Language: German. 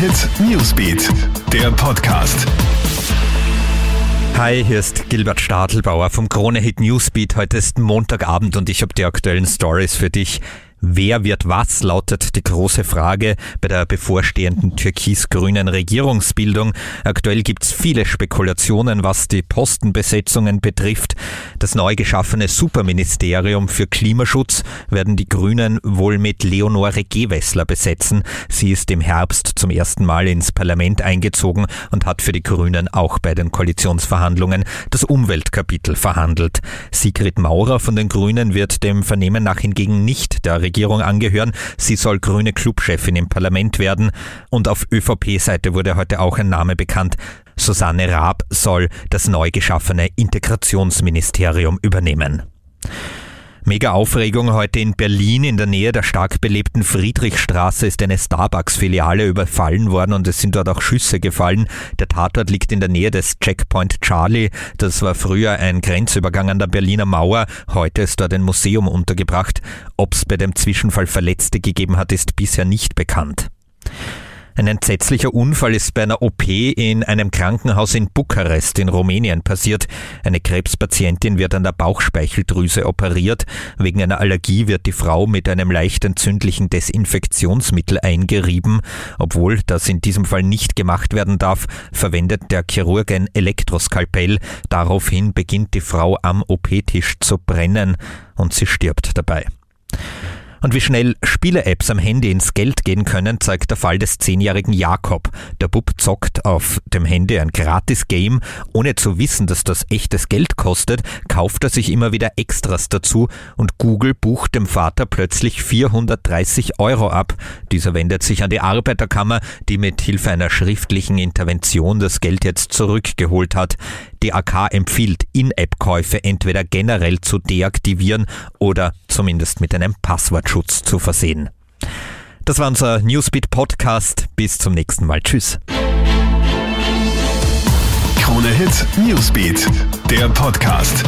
Hit Newsbeat, der Podcast. Hi, hier ist Gilbert Stadelbauer vom Krone Hit Newsbeat. Heute ist Montagabend und ich habe die aktuellen Stories für dich. Wer wird was, lautet die große Frage bei der bevorstehenden türkis-grünen Regierungsbildung. Aktuell gibt's viele Spekulationen, was die Postenbesetzungen betrifft. Das neu geschaffene Superministerium für Klimaschutz werden die Grünen wohl mit Leonore Gewessler besetzen. Sie ist im Herbst zum ersten Mal ins Parlament eingezogen und hat für die Grünen auch bei den Koalitionsverhandlungen das Umweltkapitel verhandelt. Sigrid Maurer von den Grünen wird dem Vernehmen nach hingegen nicht der Regierung angehören. Sie soll grüne Clubchefin im Parlament werden. Und auf ÖVP-Seite wurde heute auch ein Name bekannt. Susanne Raab soll das neu geschaffene Integrationsministerium übernehmen. Mega Aufregung heute in Berlin. In der Nähe der stark belebten Friedrichstraße ist eine Starbucks-Filiale überfallen worden und es sind dort auch Schüsse gefallen. Der Tatort liegt in der Nähe des Checkpoint Charlie. Das war früher ein Grenzübergang an der Berliner Mauer. Heute ist dort ein Museum untergebracht. Ob es bei dem Zwischenfall Verletzte gegeben hat, ist bisher nicht bekannt. Ein entsetzlicher Unfall ist bei einer OP in einem Krankenhaus in Bukarest in Rumänien passiert. Eine Krebspatientin wird an der Bauchspeicheldrüse operiert. Wegen einer Allergie wird die Frau mit einem leicht entzündlichen Desinfektionsmittel eingerieben. Obwohl das in diesem Fall nicht gemacht werden darf, verwendet der Chirurg ein Elektroskalpell. Daraufhin beginnt die Frau am OP-Tisch zu brennen und sie stirbt dabei. Und wie schnell Spiele-Apps am Handy ins Geld gehen können, zeigt der Fall des zehnjährigen Jakob. Der Bub zockt auf dem Handy ein Gratis-Game. Ohne zu wissen, dass das echtes Geld kostet, kauft er sich immer wieder Extras dazu und Google bucht dem Vater plötzlich 430 Euro ab. Dieser wendet sich an die Arbeiterkammer, die mit Hilfe einer schriftlichen Intervention das Geld jetzt zurückgeholt hat. Die AK empfiehlt, In-App-Käufe entweder generell zu deaktivieren oder zumindest mit einem Passwortschutz zu versehen. Das war unser Newsbeat Podcast. Bis zum nächsten Mal. Tschüss. Krone Hit Newsbeat, der Podcast.